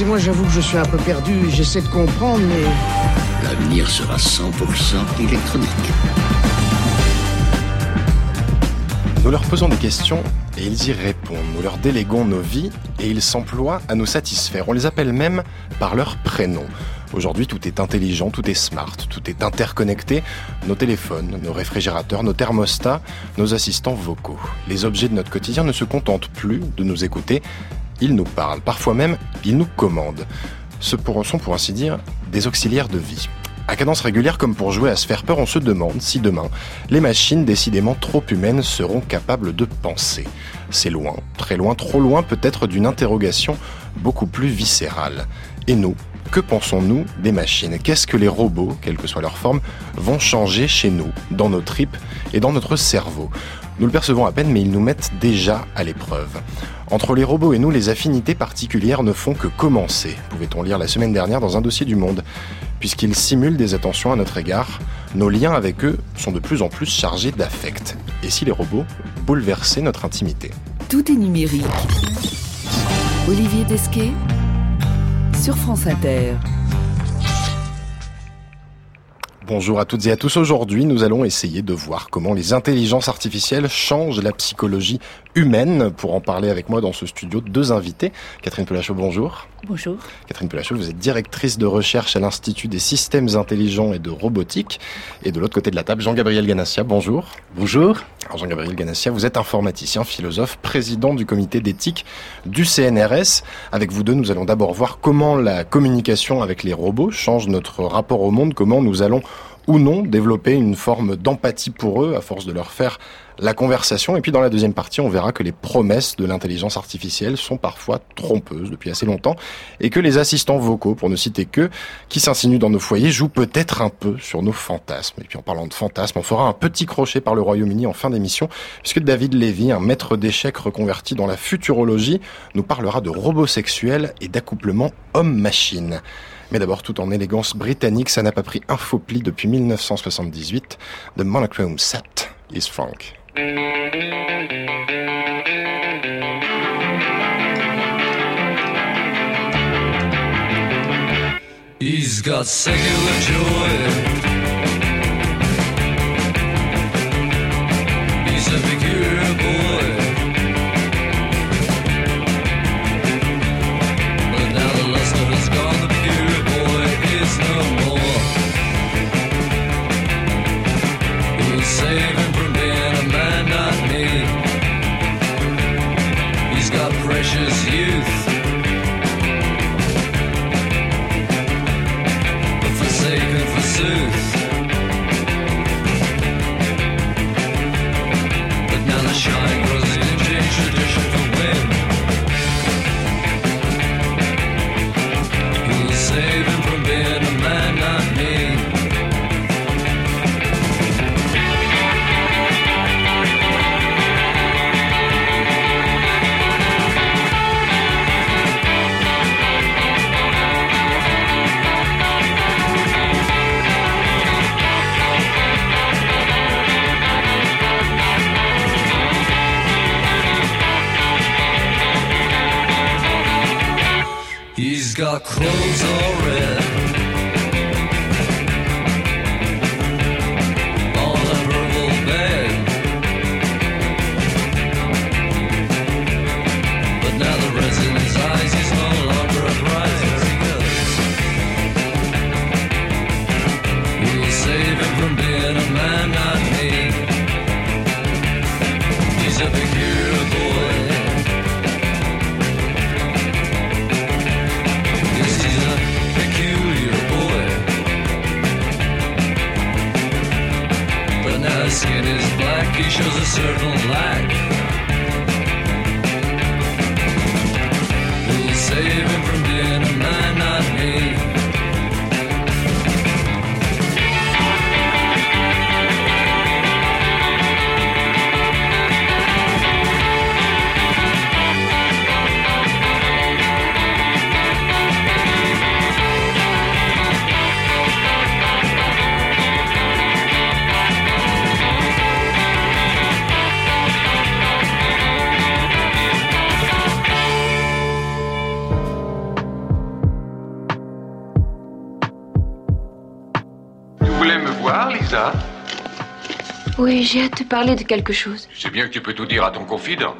excusez-moi, j'avoue que je suis un peu perdu. J'essaie de comprendre, mais. L'avenir sera 100% électronique. Nous leur posons des questions et ils y répondent. Nous leur déléguons nos vies et ils s'emploient à nous satisfaire. On les appelle même par leur prénom. Aujourd'hui, tout est intelligent, tout est smart, tout est interconnecté. Nos téléphones, nos réfrigérateurs, nos thermostats, nos assistants vocaux. Les objets de notre quotidien ne se contentent plus de nous écouter. Ils nous parlent. Parfois même, ils nous commandent. Ce sont, pour ainsi dire, des auxiliaires de vie. À cadence régulière comme pour jouer à se faire peur, on se demande si demain, les machines décidément trop humaines seront capables de penser. C'est loin, très loin, trop loin peut-être d'une interrogation beaucoup plus viscérale. Et nous, que pensons-nous des machines? Qu'est-ce que les robots, quelle que soit leur forme, vont changer chez nous, dans nos tripes et dans notre cerveau? Nous le percevons à peine, mais ils nous mettent déjà à l'épreuve. Entre les robots et nous, les affinités particulières ne font que commencer, pouvait-on lire la semaine dernière dans un dossier du Monde puisqu'ils simulent des attentions à notre égard, nos liens avec eux sont de plus en plus chargés d'affect. Et si les robots bouleversaient notre intimité Tout est numérique. Olivier Desquet sur France Inter. Bonjour à toutes et à tous. Aujourd'hui, nous allons essayer de voir comment les intelligences artificielles changent la psychologie humaine. Pour en parler avec moi dans ce studio, deux invités. Catherine Pelachot, bonjour. Bonjour. Catherine Pelachot, vous êtes directrice de recherche à l'Institut des systèmes intelligents et de robotique. Et de l'autre côté de la table, Jean-Gabriel Ganassia, bonjour. Bonjour. Alors Jean-Gabriel Ganassia, vous êtes informaticien, philosophe, président du comité d'éthique du CNRS. Avec vous deux, nous allons d'abord voir comment la communication avec les robots change notre rapport au monde, comment nous allons ou non développer une forme d'empathie pour eux à force de leur faire la conversation. Et puis dans la deuxième partie, on verra que les promesses de l'intelligence artificielle sont parfois trompeuses depuis assez longtemps et que les assistants vocaux, pour ne citer que, qui s'insinuent dans nos foyers, jouent peut-être un peu sur nos fantasmes. Et puis en parlant de fantasmes, on fera un petit crochet par le Royaume-Uni en fin d'émission, puisque David Levy, un maître d'échecs reconverti dans la futurologie, nous parlera de robots sexuels et d'accouplement homme-machine. Mais d'abord, tout en élégance britannique, ça n'a pas pris un faux pli depuis 1978. The Monochrome Set is Frank. He's got secular joy. He shows a certain lack. J'ai à te parler de quelque chose. C'est bien que tu peux tout dire à ton confident.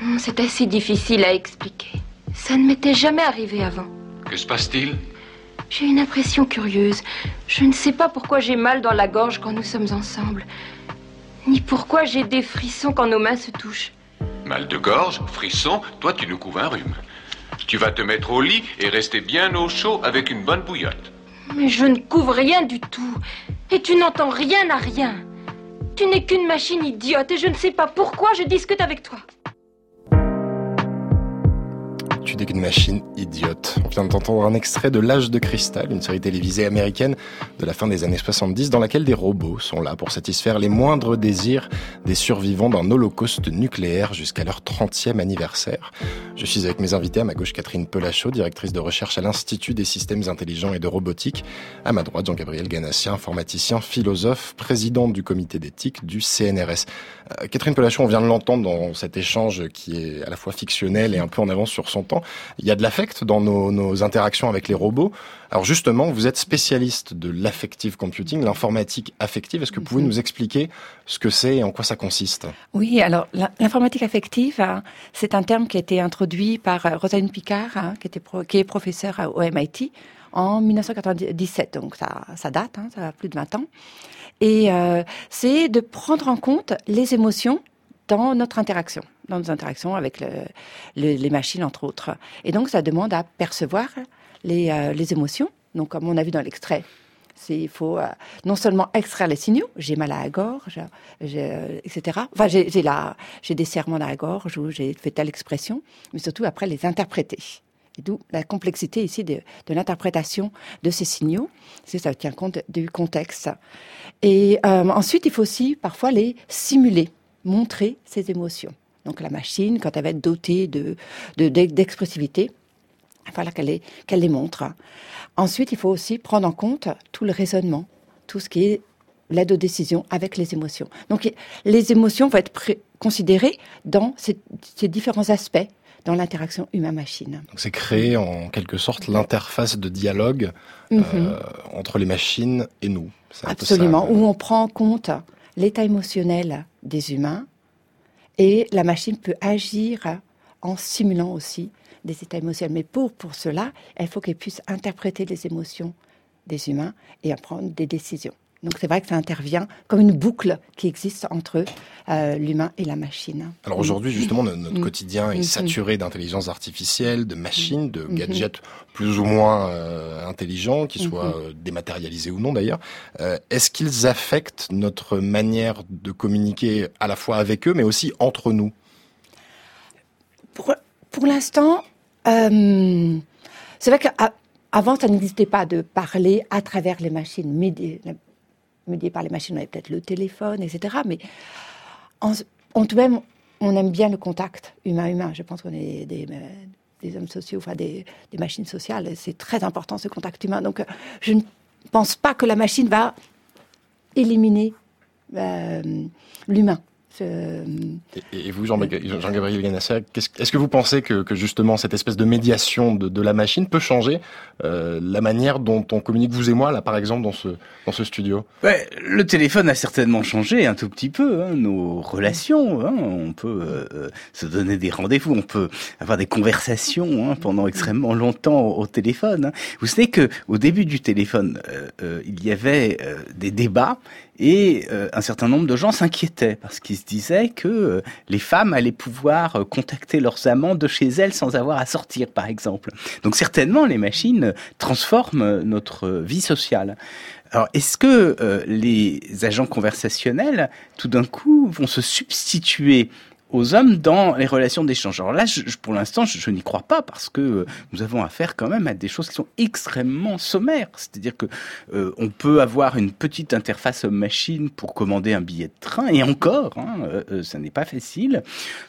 Hmm, C'est assez difficile à expliquer. Ça ne m'était jamais arrivé avant. Que se passe-t-il? J'ai une impression curieuse. Je ne sais pas pourquoi j'ai mal dans la gorge quand nous sommes ensemble. Ni pourquoi j'ai des frissons quand nos mains se touchent. Mal de gorge, frisson, toi tu nous couves un rhume. Tu vas te mettre au lit et rester bien au chaud avec une bonne bouillotte. Mais je ne couvre rien du tout. Et tu n'entends rien à rien. Tu n'es qu'une machine idiote et je ne sais pas pourquoi je discute avec toi. Tu n'es qu'une machine idiote. On vient d'entendre un extrait de L'âge de cristal, une série télévisée américaine de la fin des années 70 dans laquelle des robots sont là pour satisfaire les moindres désirs des survivants d'un holocauste nucléaire jusqu'à leur 30e anniversaire. Je suis avec mes invités à ma gauche Catherine Pelachot, directrice de recherche à l'Institut des systèmes intelligents et de robotique. À ma droite Jean-Gabriel Ganassien, informaticien, philosophe, président du comité d'éthique du CNRS. Euh, Catherine Pelachot, on vient de l'entendre dans cet échange qui est à la fois fictionnel et un peu en avance sur son temps. Il y a de l'affect dans nos, nos, interactions avec les robots. Alors justement, vous êtes spécialiste de l'affective computing, l'informatique affective. Est-ce que vous pouvez nous expliquer ce que c'est et en quoi ça consiste? Oui, alors l'informatique affective, hein, c'est un terme qui a été introduit par euh, Rosalind Picard, hein, qui, était pro, qui est professeure au MIT en 1997. Donc ça, ça date, hein, ça a plus de 20 ans. Et euh, c'est de prendre en compte les émotions dans notre interaction, dans nos interactions avec le, le, les machines, entre autres. Et donc, ça demande à percevoir les, euh, les émotions. Donc, comme on a vu dans l'extrait, il faut euh, non seulement extraire les signaux, j'ai mal à la gorge, euh, etc. Enfin, j'ai des serrements à la gorge ou j'ai fait telle expression, mais surtout après les interpréter. D'où la complexité ici de, de l'interprétation de ces signaux, c'est ça tient compte du contexte. Et ensuite, il faut aussi parfois les simuler montrer ses émotions. Donc la machine, quand elle va être dotée de, d'expressivité, de, il va falloir qu'elle les, qu'elle les montre. Ensuite, il faut aussi prendre en compte tout le raisonnement, tout ce qui est l'aide aux décisions avec les émotions. Donc les émotions vont être considérées dans ces, ces différents aspects dans l'interaction humain-machine. C'est créer en quelque sorte l'interface de dialogue mm -hmm. euh, entre les machines et nous. Absolument, ça, où on prend en compte l'état émotionnel des humains et la machine peut agir en simulant aussi des états émotionnels. Mais pour, pour cela, il faut qu'elle puisse interpréter les émotions des humains et en prendre des décisions. Donc c'est vrai que ça intervient comme une boucle qui existe entre euh, l'humain et la machine. Alors aujourd'hui, justement, notre mmh. quotidien est saturé d'intelligence artificielle, de machines, de gadgets plus ou moins euh, intelligents, qui soient euh, dématérialisés ou non d'ailleurs. Est-ce qu'ils affectent notre manière de communiquer à la fois avec eux, mais aussi entre nous? Pour, pour l'instant, c'est vrai qu'avant, ça n'existait pas de parler à travers les machines, médié par les machines, on avait peut-être le téléphone, etc. Mais en, en, tout même, on aime bien le contact humain-humain. Je pense qu'on est des, des, hommes sociaux, enfin des, machines sociales. C'est très important ce contact humain. Donc, je ne pense pas que la machine va éliminer euh, l'humain. Et, vous, Jean-Gabriel Ganassia, est-ce que vous pensez que, que, justement cette espèce de médiation de, de la machine peut changer euh, la manière dont on communique vous et moi, là, par exemple, dans ce, dans ce studio? Ouais, Le téléphone a certainement changé un tout petit peu hein, nos relations. Hein, on peut euh, se donner des rendez-vous, on peut avoir des conversations hein, pendant extrêmement longtemps au, au téléphone. Hein. Vous savez que au début du téléphone, euh, euh il y avait euh, des débats et euh, un certain nombre de gens s'inquiétaient parce qu'ils se disaient que euh, les femmes allaient pouvoir euh, contacter leurs amants de chez elles sans avoir à sortir, par exemple. Donc certainement, les machines transforment notre vie sociale. Alors, est-ce que euh, les agents conversationnels, tout d'un coup, vont se substituer aux hommes dans les relations d'échange. Alors là, je, pour l'instant, je, je n'y crois pas parce que euh, nous avons affaire quand même à des choses qui sont extrêmement sommaires. C'est-à-dire que euh, on peut avoir une petite interface homme-machine pour commander un billet de train et encore, hein, euh, ça n'est pas facile.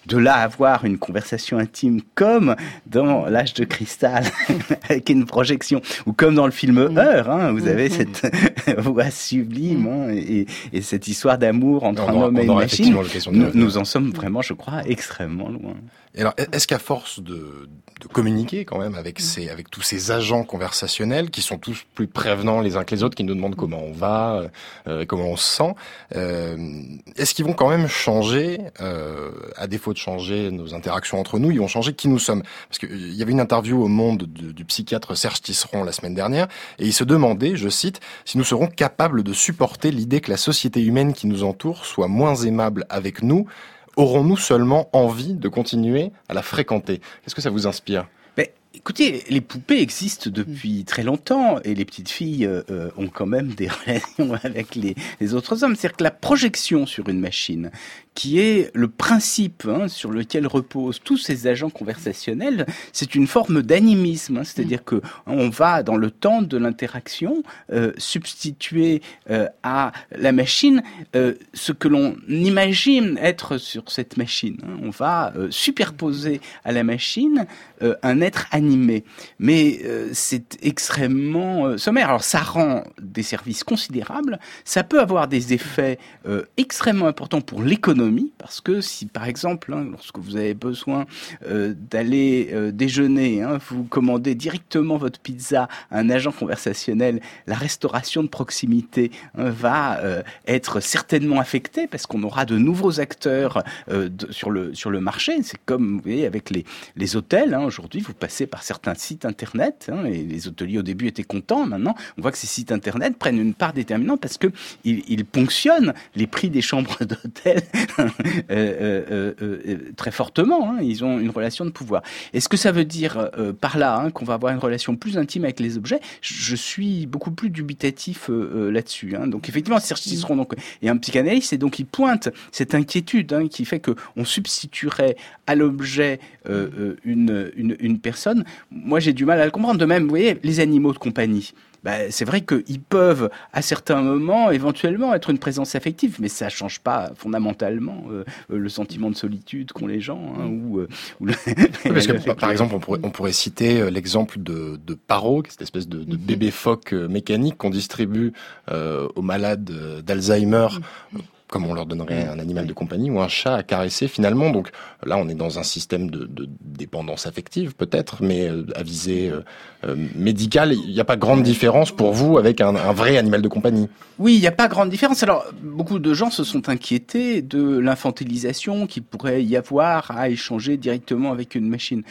De là avoir une conversation intime comme dans l'âge de cristal avec une projection ou comme dans le film mmh. Heure. Hein, vous avez mmh. cette voix sublime hein, et, et, cette histoire d'amour entre un homme et une machine. Nous, nous en sommes vraiment je crois, extrêmement loin. Et alors, est-ce qu'à force de, de, communiquer quand même avec ces, avec tous ces agents conversationnels qui sont tous plus prévenants les uns que les autres, qui nous demandent comment on va, euh, comment on se sent, euh, est-ce qu'ils vont quand même changer, euh, à défaut de changer nos interactions entre nous, ils vont changer qui nous sommes? Parce qu'il y avait une interview au Monde du, du psychiatre Serge Tisseron la semaine dernière, et il se demandait, je cite, si nous serons capables de supporter l'idée que la société humaine qui nous entoure soit moins aimable avec nous aurons-nous seulement envie de continuer à la fréquenter? Qu'est-ce que ça vous inspire? Écoutez, les poupées existent depuis très longtemps et les petites filles euh, euh, ont quand même des relations avec les, les autres hommes. C'est-à-dire que la projection sur une machine, qui est le principe hein, sur lequel reposent tous ces agents conversationnels, c'est une forme d'animisme. Hein, C'est-à-dire que on va dans le temps de l'interaction euh, substituer euh, à la machine ce que l'on imagine être sur cette machine. Hein. On va superposer à la machine un être animé. Mais euh, c'est extrêmement euh, sommaire. Alors ça rend des services considérables, ça peut avoir des effets euh, extrêmement importants pour l'économie, parce que si par exemple, hein, lorsque vous avez besoin d'aller déjeuner, hein, vous commandez directement votre pizza à un agent conversationnel, la restauration de proximité hein, va être certainement affectée, parce qu'on aura de nouveaux acteurs sur, le, sur le marché. C'est comme vous voyez, avec les, les hôtels, aujourd'hui vous passez par certains sites internet, hein, et les hôteliers au début étaient contents, maintenant on voit que ces sites internet prennent une part déterminante parce que ils, ils ponctionnent les prix des chambres d'hôtel euh, euh, euh, très fortement. Hein, ils ont une relation de pouvoir. Est-ce que ça veut dire par là hein, qu'on va avoir une relation plus intime avec les objets? Je suis beaucoup plus dubitatif là-dessus. Hein. Donc effectivement, Serge donc est un psychanalyste et donc il pointe cette inquiétude hein, qui fait que on substituerait à l'objet une, une personne. Moi, j'ai du mal à le comprendre. De même, vous voyez, les animaux de compagnie bah, c'est vrai qu'ils peuvent, à certains moments, éventuellement être une présence affective, mais ça change pas fondamentalement euh, le sentiment de solitude qu'ont les gens. Hein, ou, euh, ou le... Parce que, par exemple, on pourrait, on pourrait citer euh, l'exemple de, de Paro, cette espèce de, de bébé phoque mécanique qu'on distribue euh, aux malades d'Alzheimer. Comme on leur donnerait un animal de compagnie ou un chat à caresser finalement. Donc là, on est dans un système de, de dépendance affective peut-être, mais à visée euh, médicale. Il n'y a pas grande différence pour vous avec un, un vrai animal de compagnie? Oui, il n'y a pas grande différence. Alors, beaucoup de gens se sont inquiétés de l'infantilisation qu'il pourrait y avoir à échanger directement avec une machine.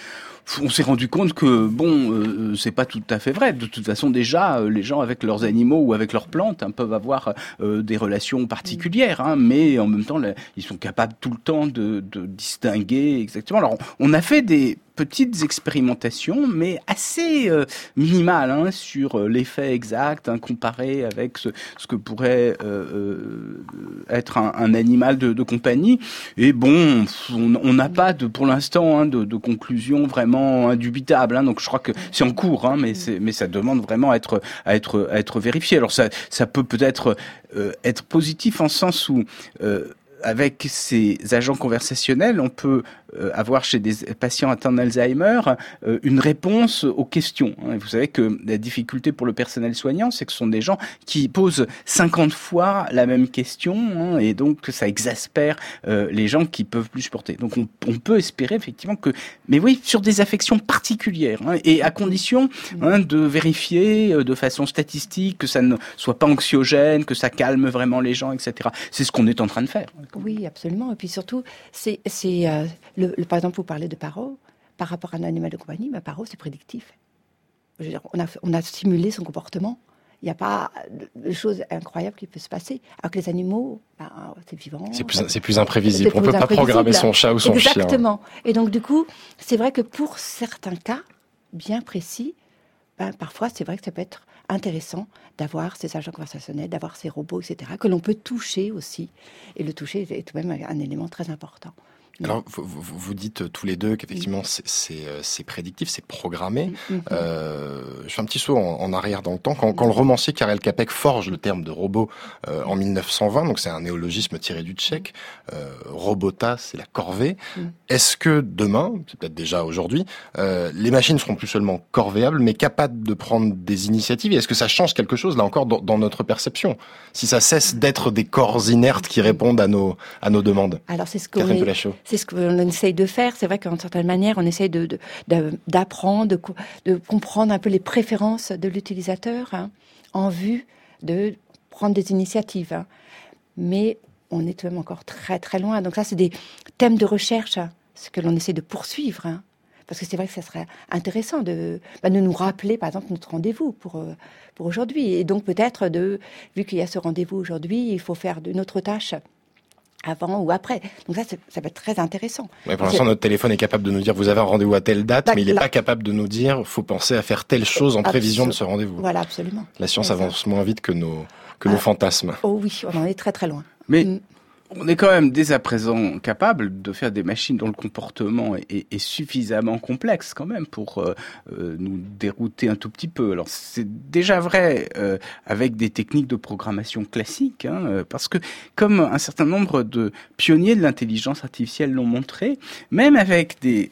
On s'est rendu compte que bon, euh, c'est pas tout à fait vrai. De toute façon, déjà, euh, les gens avec leurs animaux ou avec leurs plantes hein, peuvent avoir euh, des relations particulières, hein, mais en même temps, ils sont capables tout le temps de, de distinguer exactement. Alors, on a fait des petites expérimentations, mais assez euh, minimales hein, sur euh, l'effet exact hein, comparé avec ce, que pourrait euh, être un, animal de, compagnie. Et bon, on n'a pas pour l'instant hein, de, conclusion vraiment indubitable. Donc je crois que c'est en cours, mais, ça demande vraiment à être, vérifié. Alors ça, peut peut-être euh, être positif en sens où euh, avec ces agents conversationnels, on peut euh, avoir chez des patients atteints d'Alzheimer euh, une réponse aux questions. Vous savez que la difficulté pour le personnel soignant, c'est que ce sont des gens qui posent 50 fois la même question hein, et donc ça exaspère euh, les gens qui peuvent plus supporter. Donc on, peut espérer effectivement que, mais oui, sur des affections particulières hein, et à condition hein, de vérifier de façon statistique que ça ne soit pas anxiogène, que ça calme vraiment les gens, etc. C'est ce qu'on est en train de faire. Oui, absolument. Et puis surtout, c'est, c'est euh, le, le, par exemple, vous parlez de paro. Par rapport à un animal de compagnie, mais paro, c'est prédictif. Je veux dire, on, a, on a simulé son comportement. Il n'y a pas de choses incroyables qui peuvent se passer. Alors que les animaux, ben, c'est vivant. C'est plus, c'est plus imprévisible. on ne peut pas programmer son chat ou son Exactement. chien. Exactement. Et donc, du coup, c'est vrai que pour certains cas bien précis, ben, parfois, c'est vrai que ça peut être intéressant d'avoir ces agents conversationnels, d'avoir ces robots, etc., que l'on peut toucher aussi. Et le toucher est tout de même un élément très important. Alors, vous, vous, vous, dites tous les deux qu'effectivement, mmh. c'est prédictif, c'est programmé. Mmh. Euh, je fais un petit saut en, en, arrière dans le temps. Quand, quand le romancier Karel Capek forge le terme de robot euh, en 1920, donc c'est un néologisme tiré du tchèque, euh, robota, c'est la corvée. Est-ce que demain, c'est peut-être déjà aujourd'hui, euh, les machines seront plus seulement corvéables, mais capables de prendre des initiatives? Et est-ce que ça change quelque chose, là encore, dans, dans notre perception? Si ça cesse d'être des corps inertes qui répondent à nos, à nos demandes? Alors, c'est ce qu'on c'est ce qu'on essaye de faire. C'est vrai qu'en certaine manière, on essaye d'apprendre, de, co- de comprendre un peu les préférences de l'utilisateur hein, en vue de prendre des initiatives. hein. Mais on est tout de même encore très très loin. Donc ça, c'est des thèmes de recherche, hein, ce que l'on essaie de poursuivre. Parce que c'est vrai que ça serait intéressant de, bah, nous rappeler, par exemple, notre rendez-vous pour, euh, pour aujourd'hui. Et donc peut-être, de, vu qu'il y a ce rendez-vous aujourd'hui, il faut faire de notre tâche avant ou après. Donc ça, ça va être très intéressant. Ouais, pour l'instant, notre téléphone est capable de nous dire vous avez un rendez-vous à telle date, Bah, mais il n'est pas capable de nous dire faut penser à faire telle chose en prévision de ce rendez-vous. Voilà, absolument. La science avance moins vite que nos, que nos Ah. fantasmes. Oh oui, on en est très très loin. Mais Mm. On est quand même dès à présent capable de faire des machines dont le comportement est, suffisamment complexe quand même pour euh, euh, nous dérouter un tout petit peu. Alors c'est déjà vrai euh, avec des techniques de programmation classiques, hein, parce que comme un certain nombre de pionniers de l'intelligence artificielle l'ont montré, même avec des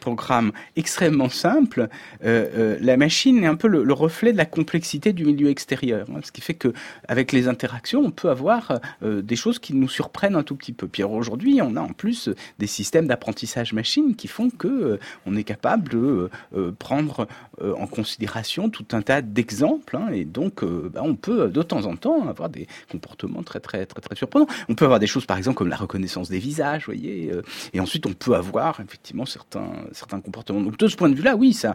programmes extrêmement simples, la machine est un peu le, le reflet de la complexité du milieu extérieur, hein, ce qui fait que avec les interactions, on peut avoir des choses qui nous surprennent un tout petit peu. Puis aujourd'hui, on a en plus euh, des systèmes d'apprentissage machine qui font que euh, on est capable de euh, prendre en considération tout un tas d'exemples, hein, et donc bah, on peut de temps en temps avoir des comportements très très très très surprenants. On peut avoir des choses par exemple comme la reconnaissance des visages, voyez, et ensuite on peut avoir effectivement certains certains comportements. Donc de ce point de vue-là, oui, ça,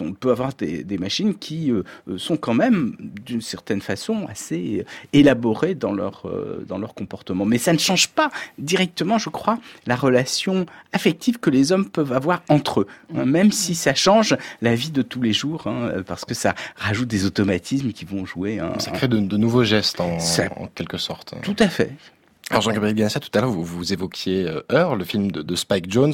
on peut avoir des, des machines qui sont quand même d'une certaine façon assez élaborées dans leur dans leur comportement. Mais ça ne change pas directement, je crois, la relation affective que les hommes peuvent avoir entre eux, hein, même si ça change la vie de tous les jours, hein, parce que ça rajoute des automatismes qui vont jouer. hein, Ça crée de, de nouveaux gestes en, Ça- en quelque sorte. Tout à fait. Alors Jean-Gabriel Ganassia, tout à l'heure, vous, vous évoquiez euh, Heure, le film de, de Spike Jones,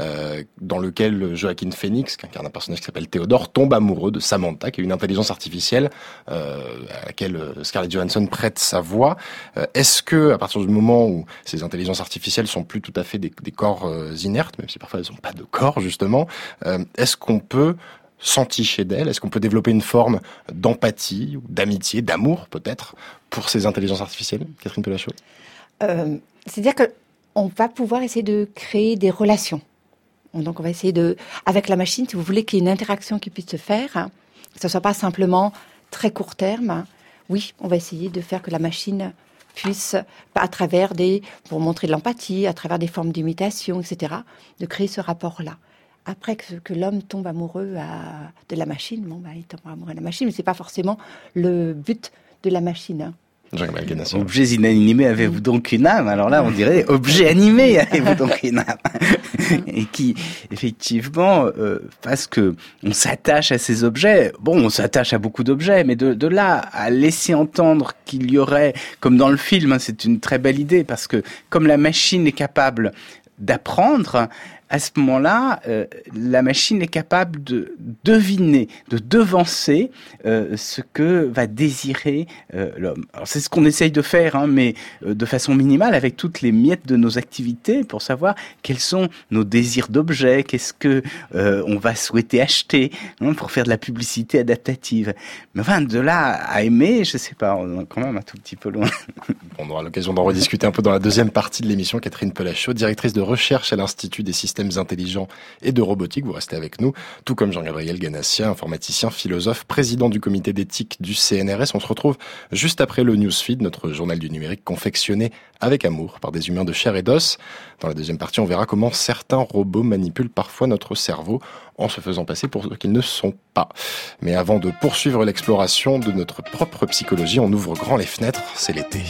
euh, dans lequel Joaquin Phoenix, qui incarne un personnage qui s'appelle Théodore, tombe amoureux de Samantha, qui est une intelligence artificielle euh, à laquelle euh, Scarlett Johansson prête sa voix. Euh, Est-ce que, à partir du moment où ces intelligences artificielles sont plus tout à fait des, des corps euh, inertes, même si parfois elles n'ont pas de corps justement, euh, est-ce qu'on peut s'enticher d'elles? Est-ce qu'on peut développer une forme d'empathie, d'amitié, d'amour peut-être, pour ces intelligences artificielles Catherine Pelachot Euh, C'est-à-dire que on va pouvoir essayer de créer des relations. Donc on va essayer de, avec la machine, si vous voulez qu'il y ait une interaction qui puisse se faire, hein, que ce soit pas simplement très court terme. hein. Oui, on va essayer de faire que la machine puisse, à travers des, pour montrer de l'empathie, à travers des formes d'imitation, etc., de créer ce rapport-là. Après que, l'homme tombe amoureux de la machine, bon, bah, il tombe amoureux de la machine, mais c'est pas forcément le but de la machine. hein. Objets inanimés, avez-vous donc une âme? Alors là, on dirait objet animé, avez-vous donc une âme? Et qui, effectivement, euh, parce que on s'attache à ces objets. Bon, on s'attache à beaucoup d'objets, mais de, de là à laisser entendre qu'il y aurait, comme dans le film, hein, c'est une très belle idée parce que comme la machine est capable d'apprendre, à ce moment-là, euh, la machine est capable de deviner, de devancer euh, ce que va désirer euh, l'homme. Alors c'est ce qu'on essaye de faire, hein, mais de façon minimale, avec toutes les miettes de nos activités, pour savoir quels sont nos désirs d'objets, qu'est-ce que on va souhaiter acheter, hein, pour faire de la publicité adaptative. Mais enfin, de là à aimer, je sais pas, on est quand même un tout petit peu loin. On aura l'occasion d'en rediscuter un peu dans la deuxième partie de l'émission. Catherine Pelachot, directrice de recherche à l'Institut des systèmes intelligents et de robotique. Vous restez avec nous, tout comme Jean-Gabriel Ganassia, informaticien, philosophe, président du comité d'éthique du CNRS. On se retrouve juste après le Newsfeed, notre journal du numérique confectionné avec amour par des humains de chair et d'os. Dans la deuxième partie, on verra comment certains robots manipulent parfois notre cerveau en se faisant passer pour ce qu'ils ne sont pas. Mais avant de poursuivre l'exploration de notre propre psychologie, on ouvre grand les fenêtres, c'est l'été.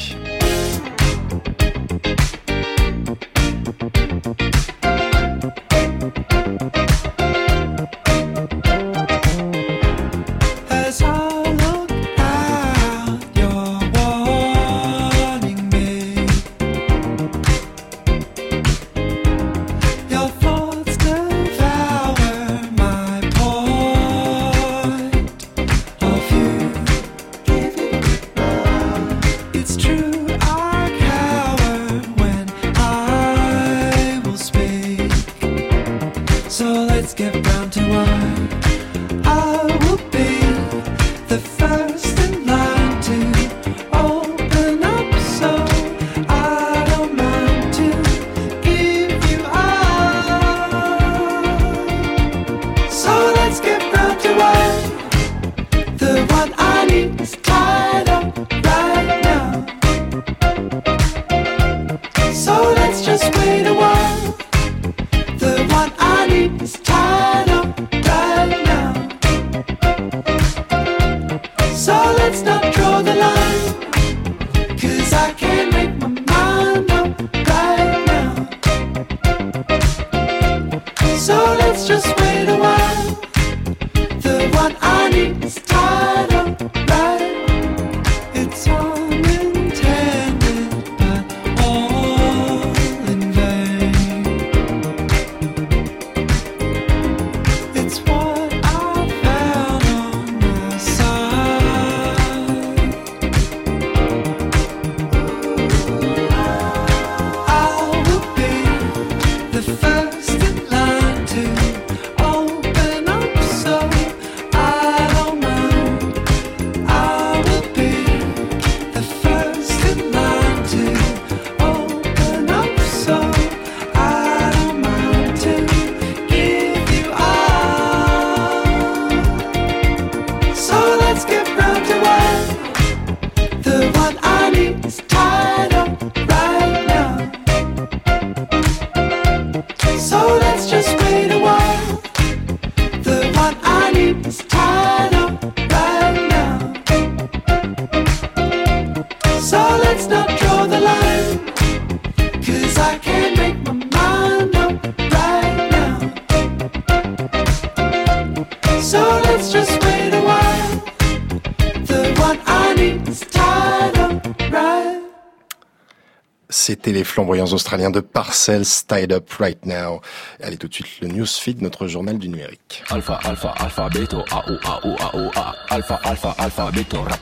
C'était les flamboyants australiens de Parcells Tied Up Right Now. Allez tout de suite le newsfeed, notre journal du numérique. Alpha, alpha, alpha, beto, a, o, a, o, a, o, a. Alpha, alpha, alpha, beto, rap.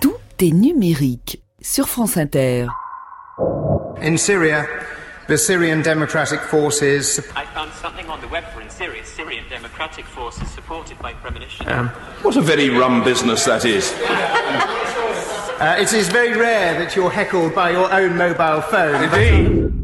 Tout est numérique sur France Inter. In Syria, the Syrian Democratic Forces. I found something on the web for in Syria. Syrian Democratic Forces supported by premonition. What a very rum business that is. Uh, it is very rare that you're heckled by your own mobile phone.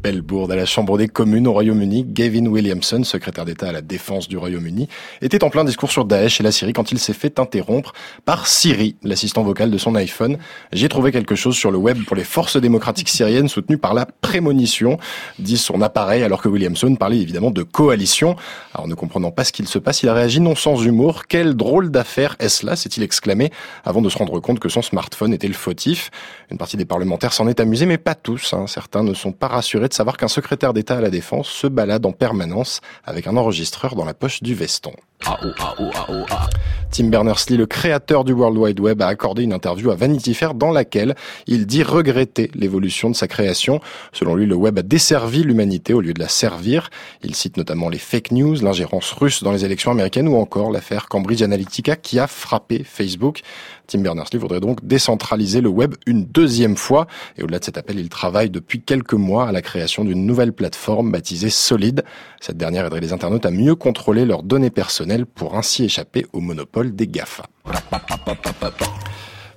Belle à la Chambre des communes au Royaume-Uni, Gavin Williamson, secrétaire d'État à la défense du Royaume-Uni, était en plein discours sur Daesh et la Syrie quand il s'est fait interrompre par Siri, l'assistant vocal de son iPhone. J'ai trouvé quelque chose sur le web pour les forces démocratiques syriennes soutenues par la prémonition, dit son appareil, alors que Williamson parlait évidemment de coalition. Alors ne comprenant pas ce qu'il se passe, il a réagi non sans humour. Quelle drôle d'affaire est-ce là s'est-il exclamé avant de se rendre compte que son smartphone était le fautif? Une partie des parlementaires s'en est amusée, mais pas tous. hein. Certains ne sont pas rassurés de savoir qu'un secrétaire d'État à la Défense se balade en permanence avec un enregistreur dans la poche du veston. A, o, a, o, a, o, a. Tim Berners-Lee, le créateur du World Wide Web, a accordé une interview à Vanity Fair dans laquelle il dit regretter l'évolution de sa création. Selon lui, le web a desservi l'humanité au lieu de la servir. Il cite notamment les fake news, l'ingérence russe dans les élections américaines ou encore l'affaire Cambridge Analytica qui a frappé Facebook. Tim Berners-Lee voudrait donc décentraliser le web une deuxième fois. Et au-delà de cet appel, il travaille depuis quelques mois à la création d'une nouvelle plateforme baptisée Solid. Cette dernière aiderait les internautes à mieux contrôler leurs données personnelles pour ainsi échapper au monopole des GAFA.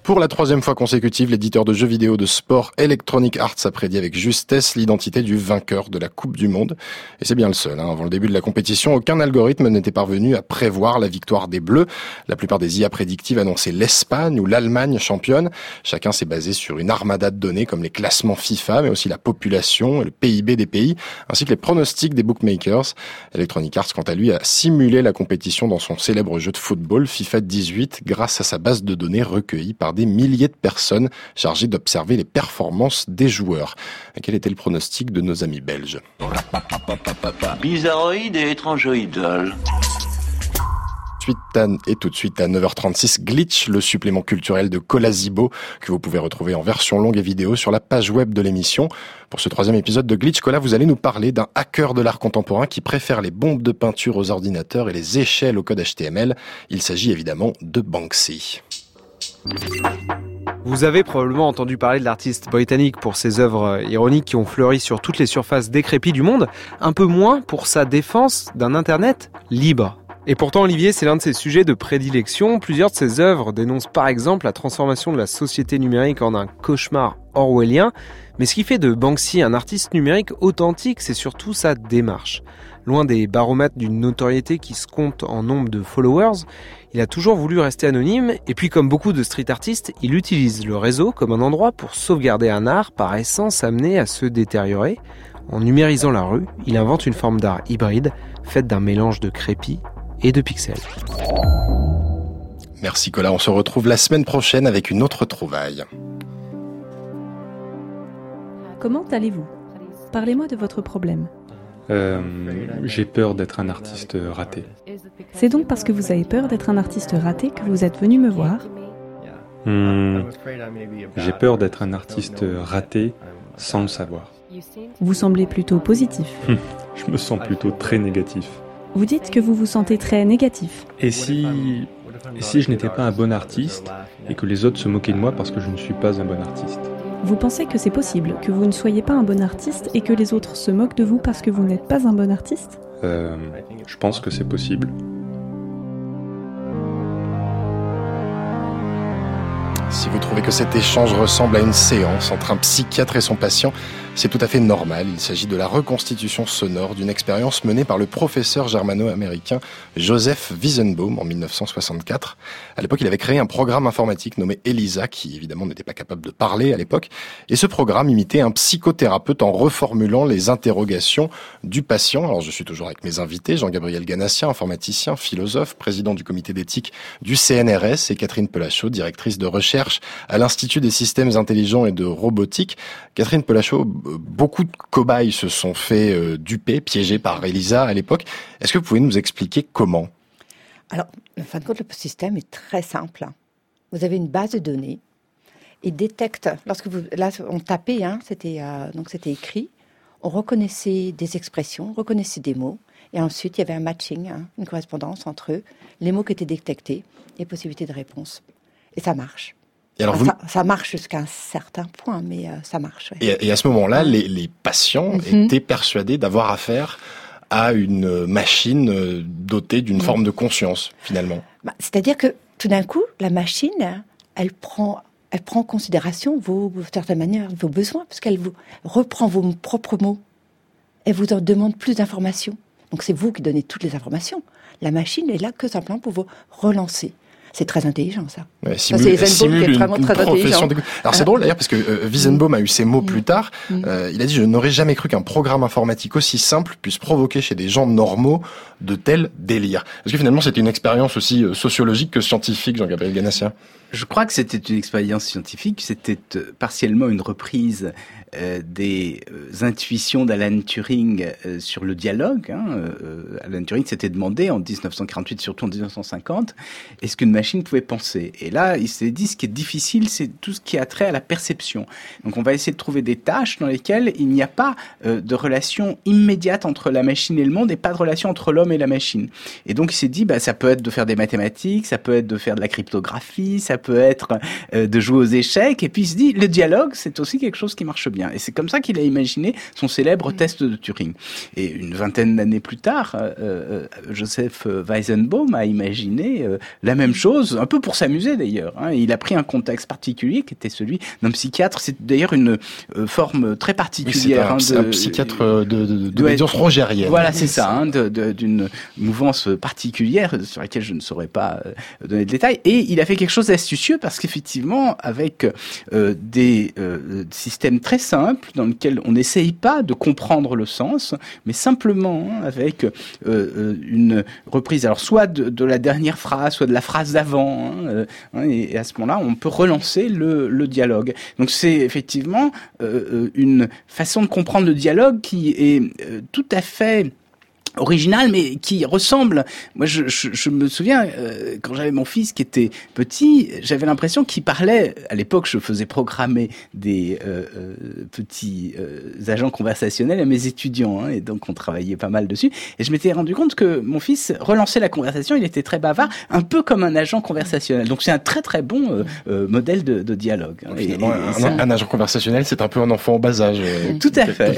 Pour la troisième fois consécutive, l'éditeur de jeux vidéo de sport Electronic Arts a prédit avec justesse l'identité du vainqueur de la Coupe du Monde. Et c'est bien le seul. hein. Avant le début de la compétition, aucun algorithme n'était parvenu à prévoir la victoire des Bleus. La plupart des IA prédictives annonçaient l'Espagne ou l'Allemagne championne. Chacun s'est basé sur une armada de données comme les classements FIFA, mais aussi la population et le PIB des pays, ainsi que les pronostics des bookmakers. Electronic Arts, quant à lui, a simulé la compétition dans son célèbre jeu de football FIFA 18 grâce à sa base de données recueillie par des milliers de personnes chargées d'observer les performances des joueurs. Quel était le pronostic de nos amis belges Bizarroïde et étrangeoïdal. À- et tout de suite à 9h36, Glitch, le supplément culturel de Colazibo, que vous pouvez retrouver en version longue et vidéo sur la page web de l'émission. Pour ce troisième épisode de Glitch, Cola, vous allez nous parler d'un hacker de l'art contemporain qui préfère les bombes de peinture aux ordinateurs et les échelles au code HTML. Il s'agit évidemment de Banksy. Vous avez probablement entendu parler de l'artiste britannique pour ses œuvres euh, ironiques qui ont fleuri sur toutes les surfaces décrépies du monde, un peu moins pour sa défense d'un Internet libre. Et pourtant, Olivier, c'est l'un de ses sujets de prédilection. Plusieurs de ses œuvres dénoncent par exemple la transformation de la société numérique en un cauchemar orwellien. Mais ce qui fait de Banksy un artiste numérique authentique, c'est surtout sa démarche. Loin des baromètres d'une notoriété qui se compte en nombre de followers, il a toujours voulu rester anonyme, et puis comme beaucoup de street artistes, il utilise le réseau comme un endroit pour sauvegarder un art par essence amené à se détériorer. En numérisant la rue, il invente une forme d'art hybride, faite d'un mélange de crépi et de pixels. Merci Cola, on se retrouve la semaine prochaine avec une autre trouvaille. Comment allez-vous? Parlez-moi de votre problème. Euh, J'ai peur d'être un artiste raté. C'est donc parce que vous avez peur d'être un artiste raté que vous êtes venu me voir Hmm, J'ai peur d'être un artiste raté sans le savoir. Vous semblez plutôt positif. Je me sens plutôt très négatif. Vous dites que vous vous sentez très négatif. Et si, et si je n'étais pas un bon artiste et que les autres se moquaient de moi parce que je ne suis pas un bon artiste? Vous pensez que c'est possible, que vous ne soyez pas un bon artiste et que les autres se moquent de vous parce que vous n'êtes pas un bon artiste? Euh, Je pense que c'est possible. Si vous trouvez que cet échange ressemble à une séance entre un psychiatre et son patient, c'est tout à fait normal. Il s'agit de la reconstitution sonore d'une expérience menée par le professeur germano-américain Joseph Wiesenbaum en 1964. À l'époque, il avait créé un programme informatique nommé ELISA, qui évidemment n'était pas capable de parler à l'époque. Et ce programme imitait un psychothérapeute en reformulant les interrogations du patient. Alors je suis toujours avec mes invités, Jean-Gabriel Ganassien, informaticien, philosophe, président du comité d'éthique du CNRS, et Catherine Pelachot, directrice de recherche à l'Institut des systèmes intelligents et de robotique. Catherine Pelachot, euh, beaucoup de cobayes se sont fait euh, duper, piégés par Elisa à l'époque. Est-ce que vous pouvez nous expliquer comment? Alors, en fin de compte, le système est très simple. Vous avez une base de données il détecte, lorsque vous, là, on tapait, hein, c'était, euh, donc c'était écrit, on reconnaissait des expressions, on reconnaissait des mots, et ensuite il y avait un matching, hein, une correspondance entre les mots qui étaient détectés, et possibilités de réponse. Et ça marche. Et alors vous- ça, ça marche jusqu'à un certain point, mais euh, ça marche. ouais. Et, et à ce moment-là, les, les patients Mhm. étaient persuadés d'avoir affaire à une machine euh, dotée d'une forme de conscience, finalement. Bah, C'est-à-dire que tout d'un coup, la machine, elle prend, elle prend en considération vos, vos certaines manières, vos besoins, parce qu'elle vous reprend vos propres mots. Elle vous en demande plus d'informations. Donc c'est vous qui donnez toutes les informations. La machine est là que simplement pour vous relancer. C'est très intelligent, ça. Ouais, Ça, c'est Eisenbaum qui est vraiment une très intelligent. Alors c'est Ah. drôle d'ailleurs parce que euh, Wiesenbaum a eu ces mots plus tard. Mm. Euh, il a dit je n'aurais jamais cru qu'un programme informatique aussi simple puisse provoquer chez des gens normaux de tels délires. Est-ce que finalement c'était une expérience aussi euh, sociologique que scientifique, Jean-Gabriel Ganassia Je crois que c'était une expérience scientifique, c'était euh, partiellement une reprise euh, des euh, intuitions d'Alan Turing sur le dialogue. Hein. Alan Turing s'était demandé en 1948, surtout en 1950, est-ce qu'une machine pouvait penser? Et là, il s'est dit, ce qui est difficile, c'est tout ce qui a trait à la perception. Donc on va essayer de trouver des tâches dans lesquelles il n'y a pas de relation immédiate entre la machine et le monde et pas de relation entre l'homme et la machine. Et donc il s'est dit, bah, ça peut être de faire des mathématiques, ça peut être de faire de la cryptographie, ça peut être euh, de jouer aux échecs. Et puis il se dit, le dialogue, c'est aussi quelque chose qui marche bien. Et c'est comme ça qu'il a imaginé son célèbre test de Turing. Et une vingtaine d'années plus tard, euh, euh, Joseph Weizenbaum a imaginé euh, la même chose, un peu pour s'amuser d'ailleurs. hein. Il a pris un contexte particulier qui était celui d'un psychiatre. C'est d'ailleurs une euh, forme très Oui, particulière. un, hein, c'est de- un psychiatre de, de, de, rogérienne. Voilà, c'est ça, hein, d'une mouvance particulière sur laquelle je ne saurais pas donner de détails. Et il a fait quelque chose parce qu'effectivement, avec euh, des euh, systèmes très simples dans lesquels on n'essaye pas de comprendre le sens, mais simplement hein, avec euh, une reprise, alors soit de, la dernière phrase, soit de la phrase d'avant, hein, hein, et, à ce moment-là, on peut relancer le, dialogue. Donc c'est effectivement une façon de comprendre le dialogue qui est tout à fait original mais qui ressemble moi je, je, je me souviens euh, quand j'avais mon fils qui était petit j'avais l'impression qu'il parlait à l'époque je faisais programmer des euh, euh, petits agents conversationnels à mes étudiants hein, et donc on travaillait pas mal dessus et je m'étais rendu compte que mon fils relançait la conversation il était très bavard un peu comme un agent conversationnel donc c'est un très très bon modèle de, de dialogue hein. Et- Finalement, et- et un, ça- un agent conversationnel, c'est un peu un enfant au bas âge. Tout à fait.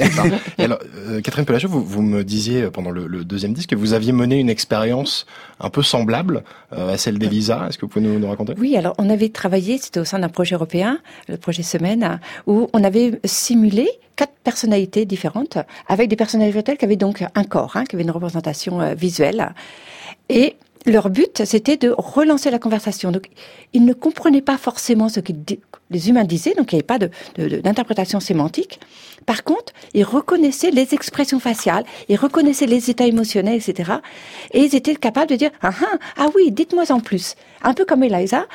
alors, Catherine Pelachot, vous, vous me disiez pendant le, le deuxième disque que vous aviez mené une expérience un peu semblable euh, à celle d'Elisa. Est-ce que vous pouvez nous, nous raconter? Oui, alors on avait travaillé, c'était au sein d'un projet européen, le projet Semaine, où on avait simulé quatre personnalités différentes, avec des personnalités virtuelles qui avaient donc un corps, hein, qui avaient une représentation euh, visuelle. Et leur but, c'était de relancer la conversation. Donc, ils ne comprenaient pas forcément ce di- les humains disaient, donc il n'y avait pas d'interprétation sémantique. Par contre, ils reconnaissaient les expressions faciales, ils reconnaissaient les états émotionnels, etc. Et ils étaient capables de dire, ah, ah, ah oui, dites-moi en plus. Un peu comme Eliza,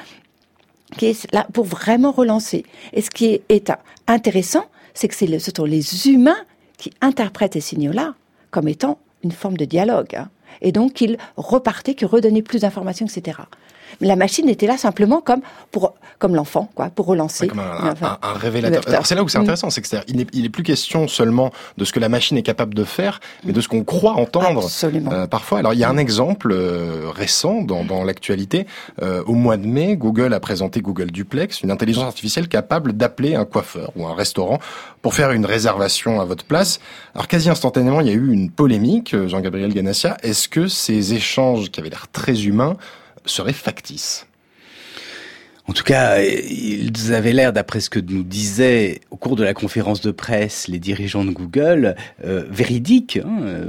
qui est là pour vraiment relancer. Et ce qui est, intéressant, c'est que ce sont les humains qui interprètent ces signaux-là comme étant une forme de dialogue. hein. Et donc, ils repartaient, qui redonnaient plus d'informations, etc. La machine était là simplement comme pour comme l'enfant, quoi, pour relancer. Comme un, Enfin, un- un révélateur. C'est là où c'est Mm. intéressant, c'est que c'est-à-dire, il n'est il est plus question seulement de ce que la machine est capable de faire, mais de ce qu'on croit entendre euh, parfois. Alors il y a un exemple euh, récent dans, dans l'actualité. Euh, au mois de mai, Google a présenté Google Duplex, une intelligence artificielle capable d'appeler un coiffeur ou un restaurant pour faire une réservation à votre place. Alors quasi instantanément, il y a eu une polémique, euh, Jean-Gabriel Ganassia. Est-ce que ces échanges qui avaient l'air très humains seraient factices En tout cas, ils avaient l'air, d'après ce que nous disaient au cours de la conférence de presse les dirigeants de Google, euh, véridiques. hein. Euh,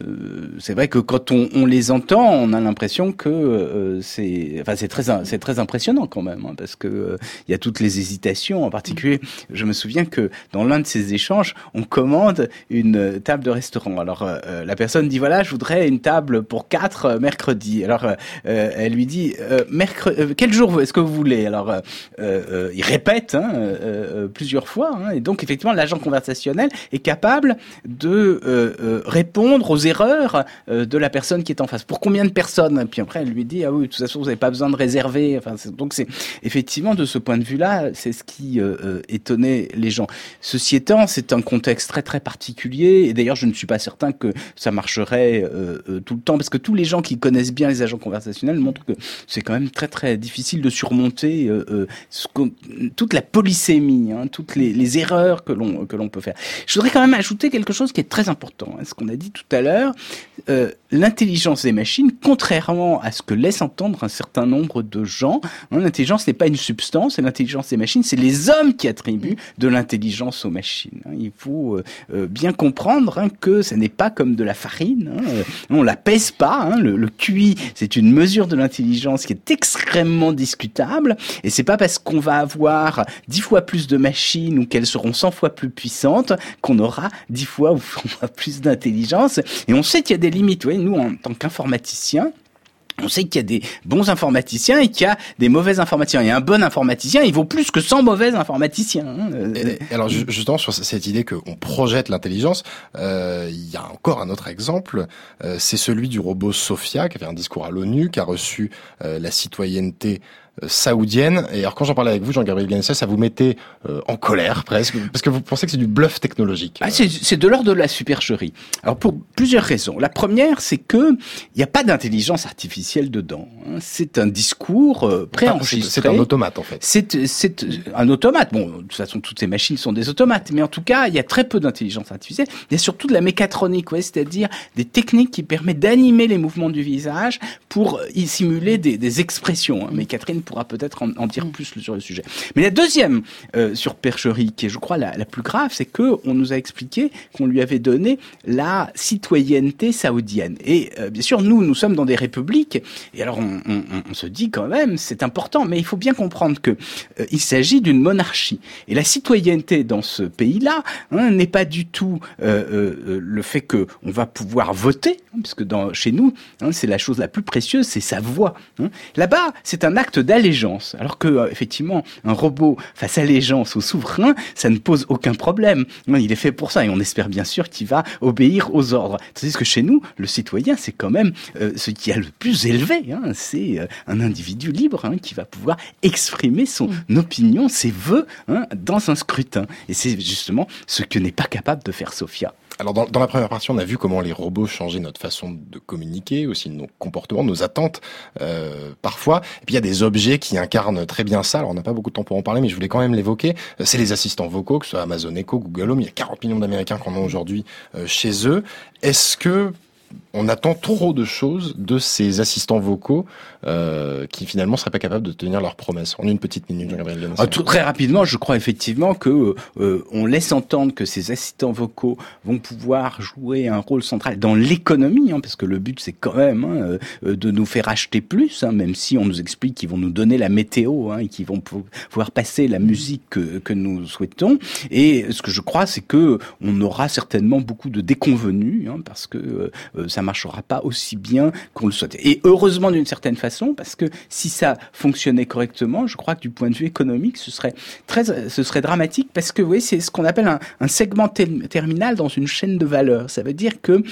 c'est vrai que quand on, on les entend, on a l'impression que euh, c'est, enfin, c'est très, c'est très impressionnant quand même, hein, parce que euh, il y a toutes les hésitations. En particulier, je me souviens que dans l'un de ces échanges, on commande une table de restaurant. Alors euh, la personne dit voilà, je voudrais une table pour quatre mercredi. Alors elle lui dit mercredi, quel jour est-ce que vous voulez? Alors euh, euh, il répète hein, euh, plusieurs fois. hein. et donc, effectivement, l'agent conversationnel est capable de répondre aux erreurs de la personne qui est en face. Pour combien de personnes? Puis après, elle lui dit ah oui, de toute façon, vous n'avez pas besoin de réserver. Donc c'est effectivement de ce point de vue-là, c'est ce qui étonnait les gens. Ceci étant, c'est un contexte très très particulier. Et d'ailleurs, je ne suis pas certain que ça marcherait tout le temps, parce que tous les gens qui connaissent bien les agents conversationnels montrent que c'est quand même très très difficile de surmonter toute la polysémie, hein, toutes les, erreurs que l'on que l'on peut faire. Je voudrais quand même ajouter quelque chose qui est très important. hein, ce qu'on a dit tout à l'heure, euh, l'intelligence des machines, contrairement à ce que laisse entendre un certain nombre de gens, hein, l'intelligence n'est pas une substance, l'intelligence des machines, c'est les hommes qui attribuent de l'intelligence aux machines. hein. Il faut euh, euh, bien comprendre que ce n'est pas comme de la farine, on la pèse pas. le, le QI, c'est une mesure de l'intelligence qui est extrêmement discutable, et c'est pas parce qu'on va avoir dix fois plus de machines ou qu'elles seront 100 fois plus puissantes qu'on aura dix fois ou 100 fois plus d'intelligence. Et on sait qu'il y a des limites. Vous voyez, nous, en tant qu'informaticiens, on sait qu'il y a des bons informaticiens et qu'il y a des mauvais informaticiens. Et un bon informaticien, il vaut plus que 100 mauvais informaticiens. hein. Euh, alors ju- justement sur cette idée qu'on projette l'intelligence, euh, il y a encore un autre exemple, euh, c'est celui du robot Sophia qui avait un discours à l'ONU, qui a reçu la citoyenneté saoudienne. Et alors quand j'en parlais avec vous, Jean-Gabriel Ganesset, ça vous mettait euh, en colère presque, parce que vous pensez que c'est du bluff technologique. Ah, c'est c'est de l'ordre de la supercherie. Alors pour plusieurs raisons. La première, c'est que il n'y a pas d'intelligence artificielle dedans. hein. C'est un discours euh, préenregistré. C'est un automate en fait. C'est c'est un automate. Bon, de toute façon, toutes ces machines sont des automates, mais en tout cas, il y a très peu d'intelligence artificielle. Il y a surtout de la mécatronique, ouais, c'est-à-dire des techniques qui permettent d'animer les mouvements du visage pour y simuler des, des expressions. hein. Mais Catherine pourra peut-être en, en dire plus sur le sujet. Mais la deuxième euh, surpercherie, qui est, je crois, la, la plus grave, c'est que on nous a expliqué qu'on lui avait donné la citoyenneté saoudienne. Et euh, bien sûr, nous, nous sommes dans des républiques, et alors on, on- on se dit quand même, c'est important, mais il faut bien comprendre que euh, il s'agit d'une monarchie. Et la citoyenneté dans ce pays-là hein, n'est pas du tout euh, le fait que on va pouvoir voter, hein, puisque dans, chez nous, hein, c'est la chose la plus précieuse, c'est sa voix. hein. Là-bas, c'est un acte d'allégeance, alors que euh, effectivement, un robot fasse allégeance au souverain, ça ne pose aucun problème. Il est fait pour ça, et on espère bien sûr qu'il va obéir aux ordres. Tandis que chez nous, le citoyen, c'est quand même euh, ce qui a le plus élevé. hein. C'est euh, un individu libre hein, qui va pouvoir exprimer son opinion, ses vœux hein, dans un scrutin. Et c'est justement ce que n'est pas capable de faire Sophia. Alors dans, dans la première partie, on a vu comment les robots changeaient notre façon de communiquer, aussi nos comportements, nos attentes euh, parfois. Et puis il y a des objets qui incarnent très bien ça. Alors on n'a pas beaucoup de temps pour en parler, mais je voulais quand même l'évoquer. Euh, C'est les assistants vocaux, que ce soit Amazon Echo, Google Home. Il y a 40 millions d'Américains qui en ont aujourd'hui euh, chez eux. Est-ce que on attend trop de choses de ces assistants vocaux euh, qui finalement seraient pas capables de tenir leurs promesses En une petite minute, Ganesset. Ah, très rapidement, je crois effectivement que euh, on laisse entendre que ces assistants vocaux vont pouvoir jouer un rôle central dans l'économie, hein, parce que le but c'est quand même hein, euh, de nous faire acheter plus, hein, même si on nous explique qu'ils vont nous donner la météo et qu'ils vont pou- pouvoir passer la musique que, nous souhaitons. Et ce que je crois, c'est que on aura certainement beaucoup de déconvenus, parce que euh, ça marchera pas aussi bien qu'on le souhaite. Et heureusement d'une certaine façon, parce que si ça fonctionnait correctement, je crois que du point de vue économique, ce serait très, ce serait dramatique, parce que vous voyez, c'est ce qu'on appelle un, un segment terminal dans une chaîne de valeur. Ça veut dire que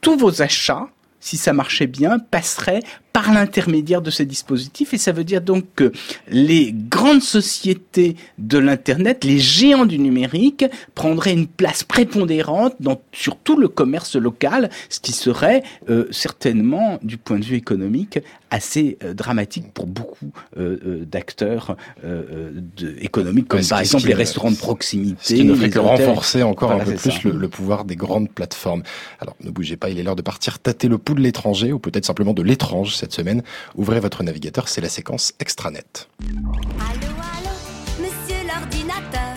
tous vos achats, si ça marchait bien, passeraient par l'intermédiaire de ces dispositifs. Et ça veut dire donc que les grandes sociétés de l'Internet, les géants du numérique, prendraient une place prépondérante dans, sur tout le commerce local, ce qui serait euh, certainement, du point de vue économique, assez euh, dramatique pour beaucoup euh, euh, d'acteurs euh, euh, économiques, comme Ouais, ce par exemple ce les restaurants de proximité. Ce qui ne fait les que renforcer encore Voilà, un peu plus le pouvoir des grandes plateformes. Alors ne bougez pas, il est l'heure de partir tâter le pouls de l'étranger, ou peut-être simplement de l'étrange cette semaine. Ouvrez votre navigateur, c'est la séquence extranet. Allô, allô, monsieur l'ordinateur.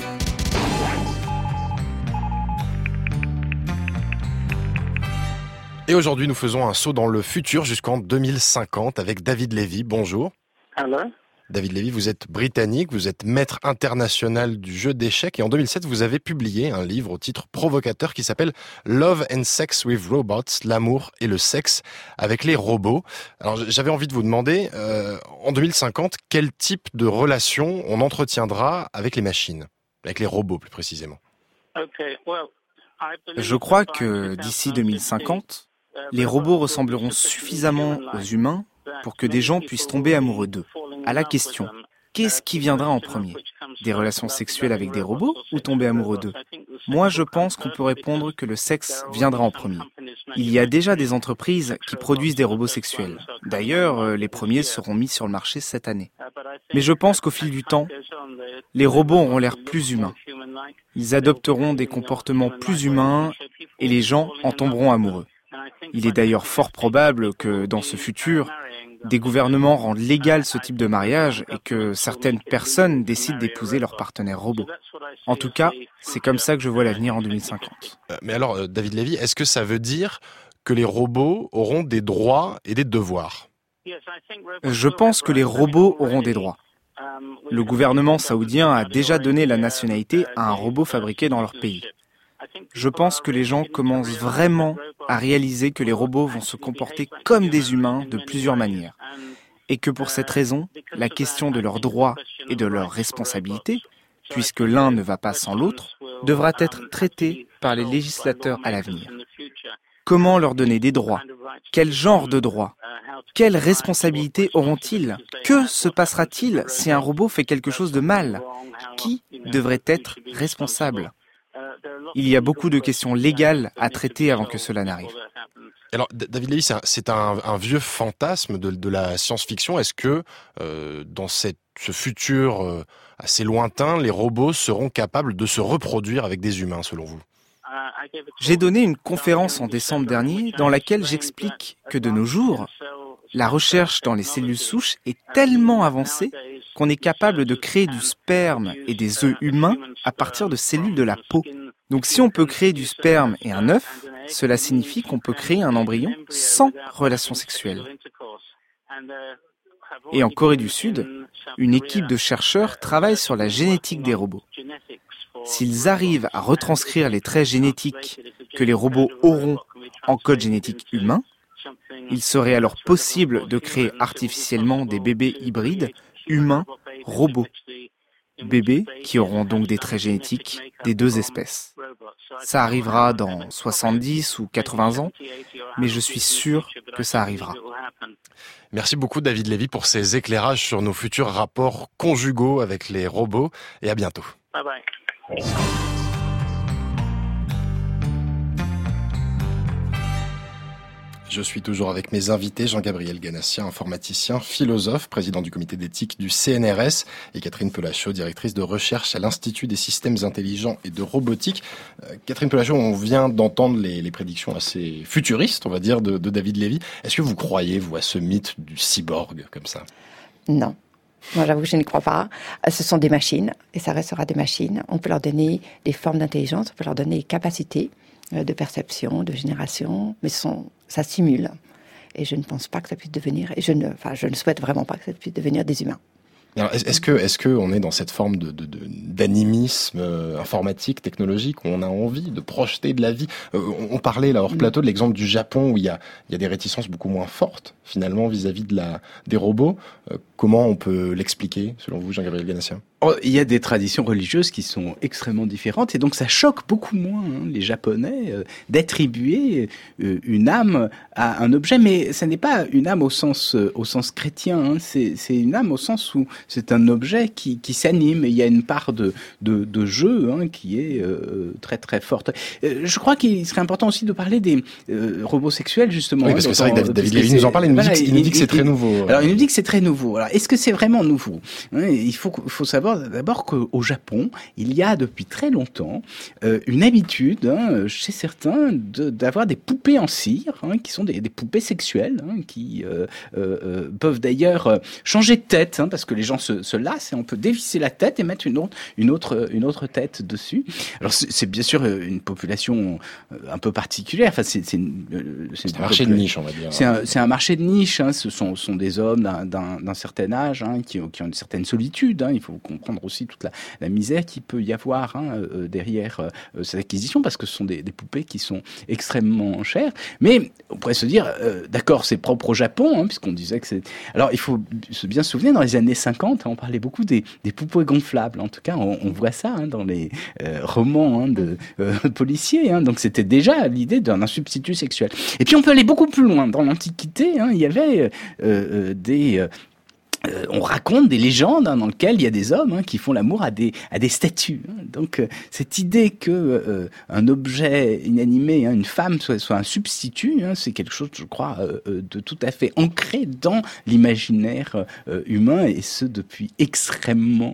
Et aujourd'hui, nous faisons un saut dans le futur jusqu'en 2050 avec David Lévy. Bonjour. Allô? David Lévy, vous êtes britannique, vous êtes maître international du jeu d'échecs et en 2007, vous avez publié un livre au titre provocateur qui s'appelle Love and Sex with Robots, l'amour et le sexe avec les robots. Alors j'avais envie de vous demander, euh, en 2050, quel type de relation on entretiendra avec les machines, avec les robots plus précisément? Je crois que d'ici 2050, les robots ressembleront suffisamment aux humains pour que des gens puissent tomber amoureux d'eux. À la question, qu'est-ce qui viendra en premier? Des relations sexuelles avec des robots ou tomber amoureux d'eux? Moi, je pense qu'on peut répondre que le sexe viendra en premier. Il y a déjà des entreprises qui produisent des robots sexuels. D'ailleurs, euh, les premiers seront mis sur le marché cette année. Mais je pense qu'au fil du temps, les robots auront l'air plus humains. Ils adopteront des comportements plus humains et les gens en tomberont amoureux. Il est d'ailleurs fort probable que dans ce futur, des gouvernements rendent légal ce type de mariage et que certaines personnes décident d'épouser leur partenaire robot. En tout cas, c'est comme ça que je vois l'avenir en 2050. Euh, Mais alors, euh, David Lévy, est-ce que ça veut dire que les robots auront des droits et des devoirs? Je pense que les robots auront des droits. Le gouvernement saoudien a déjà donné la nationalité à un robot fabriqué dans leur pays. Je pense que les gens commencent vraiment à réaliser que les robots vont se comporter comme des humains de plusieurs manières. Et que pour cette raison, la question de leurs droits et de leurs responsabilités, puisque l'un ne va pas sans l'autre, devra être traitée par les législateurs à l'avenir. Comment leur donner des droits? Quel genre de droits? Quelles responsabilités auront-ils? Que se passera-t-il si un robot fait quelque chose de mal? Qui devrait être responsable? Il y a beaucoup de questions légales à traiter avant que cela n'arrive. Alors, David Lévy, c'est un, c'est un- un vieux fantasme de, de la science-fiction. Est-ce que euh, dans cette, ce futur euh, assez lointain, les robots seront capables de se reproduire avec des humains, selon vous? J'ai donné une conférence en décembre dernier dans laquelle j'explique que de nos jours, la recherche dans les cellules souches est tellement avancée qu'on est capable de créer du sperme et des œufs humains à partir de cellules de la peau. Donc si on peut créer du sperme et un œuf, cela signifie qu'on peut créer un embryon sans relation sexuelle. Et en Corée du Sud, une équipe de chercheurs travaille sur la génétique des robots. S'ils arrivent à retranscrire les traits génétiques que les robots auront en code génétique humain, il serait alors possible de créer artificiellement des bébés hybrides humains-robots. Bébés qui auront donc des traits génétiques des deux espèces. Ça arrivera dans 70 ou 80 ans, mais je suis sûr que ça arrivera. Merci beaucoup, David Lévy, pour ces éclairages sur nos futurs rapports conjugaux avec les robots. Et à bientôt. Bye bye. Je suis toujours avec mes invités, Jean-Gabriel Ganassien, informaticien, philosophe, président du comité d'éthique du CNRS, et Catherine Pelachot, directrice de recherche à l'Institut des systèmes intelligents et de robotique. Euh, Catherine Pelachot, on vient d'entendre les, prédictions assez futuristes, on va dire, de, David Lévy. Est-ce que vous croyez, vous, à ce mythe du cyborg comme ça? Non. Moi, j'avoue je n'y crois pas. Euh, Ce sont des machines, et ça restera des machines. On peut leur donner des formes d'intelligence, on peut leur donner des capacités euh, de perception, de génération, mais ce sont, ça simule. Et je ne pense pas que ça puisse devenir, et je ne, enfin, je ne souhaite vraiment pas que ça puisse devenir des humains. Est-ce que, est-ce que on est dans cette forme de, d'animisme euh, informatique, technologique, où on a envie de projeter de la vie? Euh, on, on parlait là hors plateau de l'exemple du Japon où il y a, il y a des réticences beaucoup moins fortes finalement vis-à-vis de la des robots. Euh, comment on peut l'expliquer selon vous, Jean-Gabriel Ganassien Oh, Il y a des traditions religieuses qui sont extrêmement différentes et donc ça choque beaucoup moins hein, les Japonais euh, d'attribuer euh, une âme à un objet, mais ce n'est pas une âme au sens euh, au sens chrétien. hein, c'est une âme au sens où c'est un objet qui, qui s'anime. Il y a une part de de, de jeu hein, qui est euh, très très forte. Euh, je crois qu'il serait important aussi de parler des euh, robots sexuels justement. Oui, parce que c'est vrai que David- David Lévy nous en parle, il nous dit voilà, il nous dit que c'est très nouveau. Alors il nous dit que c'est très nouveau. Alors est-ce que c'est vraiment nouveau Hein, Il faut il faut savoir d'abord, qu'au Japon, il y a depuis très longtemps euh, une habitude hein, chez certains de- d'avoir des poupées en cire, hein, qui sont des, des poupées sexuelles, hein, qui euh, euh, peuvent d'ailleurs changer de tête, parce que les gens se, se lassent et on peut dévisser la tête et mettre une autre, une autre, une autre tête dessus. Alors c'est bien sûr une population un peu particulière. Enfin, c'est un marché de niche, on va dire. C'est un, un marché de niche. Ce sont, sont des hommes d'un- certain âge qui, ont, qui ont une certaine solitude. Il faut comprendre aussi toute la, misère qu'il peut y avoir hein, euh, derrière euh, cette acquisition, parce que ce sont des, poupées qui sont extrêmement chères. Mais on pourrait se dire, euh, d'accord, c'est propre au Japon, hein, puisqu'on disait que c'est. Alors, il faut se bien souvenir, dans les années 50, hein, on parlait beaucoup des, poupées gonflables. En tout cas, on, voit ça dans les euh, romans de euh, policiers. Donc, c'était déjà l'idée d'un un substitut sexuel. Et puis, on peut aller beaucoup plus loin. Dans l'Antiquité, il y avait euh, euh, des. Euh, on raconte des légendes hein, dans lesquelles il y a des hommes hein, qui font l'amour à des à des statues. hein. Donc euh, cette idée que euh, un objet inanimé, hein, une femme soit, soit un substitut, hein, c'est quelque chose, je crois, euh, euh, de tout à fait ancré dans l'imaginaire euh, humain et ce depuis extrêmement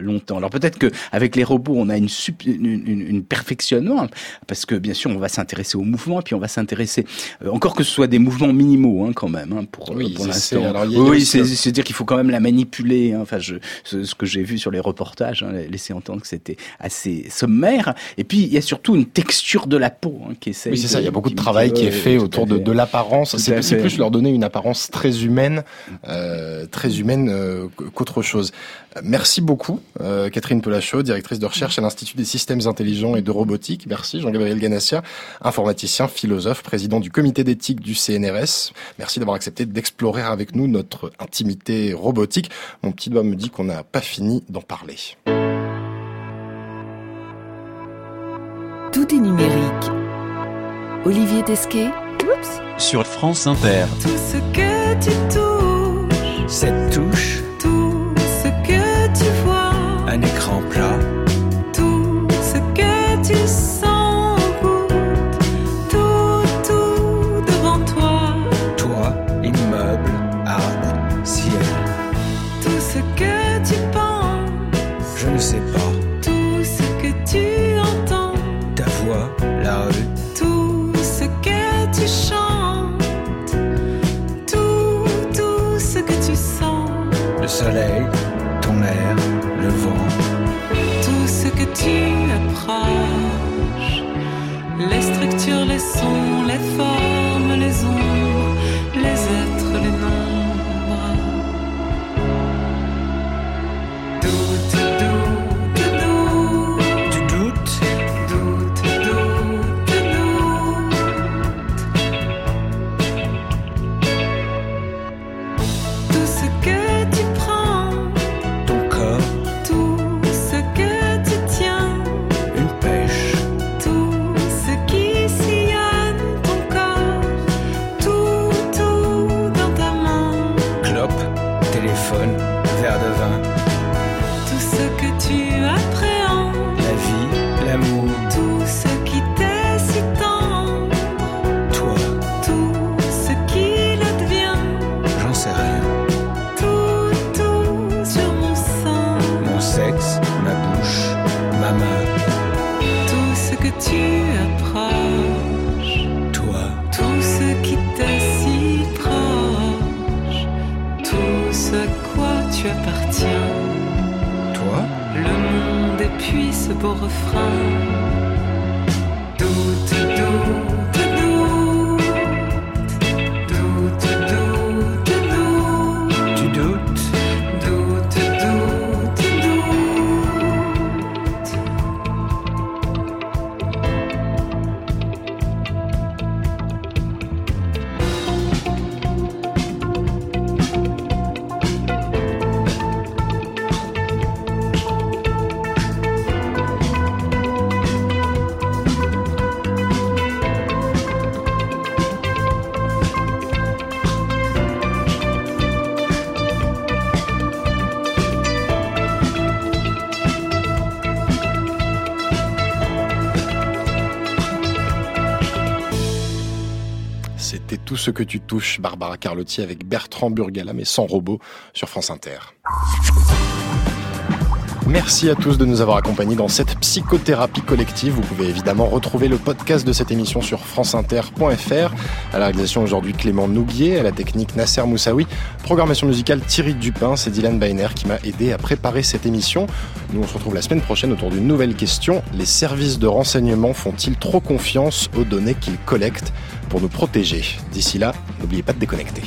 longtemps. Alors peut-être que avec les robots, on a une, une, une- une perfectionnement hein, parce que bien sûr, on va s'intéresser aux mouvements et puis on va s'intéresser euh, encore que ce soit des mouvements minimaux hein, quand même hein, pour, Oui, pour l'instant. Oui, aussi c'est le- c'est dire qu'il faut quand même la manipuler. hein. Enfin, je, ce, ce que j'ai vu sur les reportages hein, laissait entendre que c'était assez sommaire. Et puis, il y a surtout une texture de la peau hein, qui essaie. Oui, c'est ça. Il y a beaucoup de travail qui est fait autour de, de l'apparence. C'est plus leur donner une apparence très humaine, euh, très humaine euh, qu'autre chose. Merci beaucoup, euh, Catherine Pelachot, directrice de recherche à l'Institut des systèmes intelligents et de robotique. Merci, Jean-Gabriel Ganassia, informaticien, philosophe, président du comité d'éthique du CNRS. Merci d'avoir accepté d'explorer avec nous notre intimité robotique. Mon petit doigt me dit qu'on n'a pas fini d'en parler. Tout est numérique. Olivier Tesquet Sur France Inter. Tout ce que tu touches, pas, tout ce que tu entends, ta voix, la rue, tout ce que tu chantes, tout, tout ce que tu sens, le soleil, ton air, le vent. tout ce que tu tu appartiens, toi, le monde et puis ce beau refrain. Doute, doute, ce que tu touches, Barbara Carlotti avec Bertrand Burgala, mais sans robot, sur France Inter. Merci à tous de nous avoir accompagnés dans cette psychothérapie collective. Vous pouvez évidemment retrouver le podcast de cette émission sur franceinter.fr. À la réalisation aujourd'hui Clément Nouguier, à la technique Nasser Moussaoui, programmation musicale Thierry Dupin, c'est Dylan Bainer qui m'a aidé à préparer cette émission. Nous on se retrouve la semaine prochaine autour d'une nouvelle question. Les services de renseignement font-ils trop confiance aux données qu'ils collectent pour nous protéger? D'ici là, n'oubliez pas de déconnecter.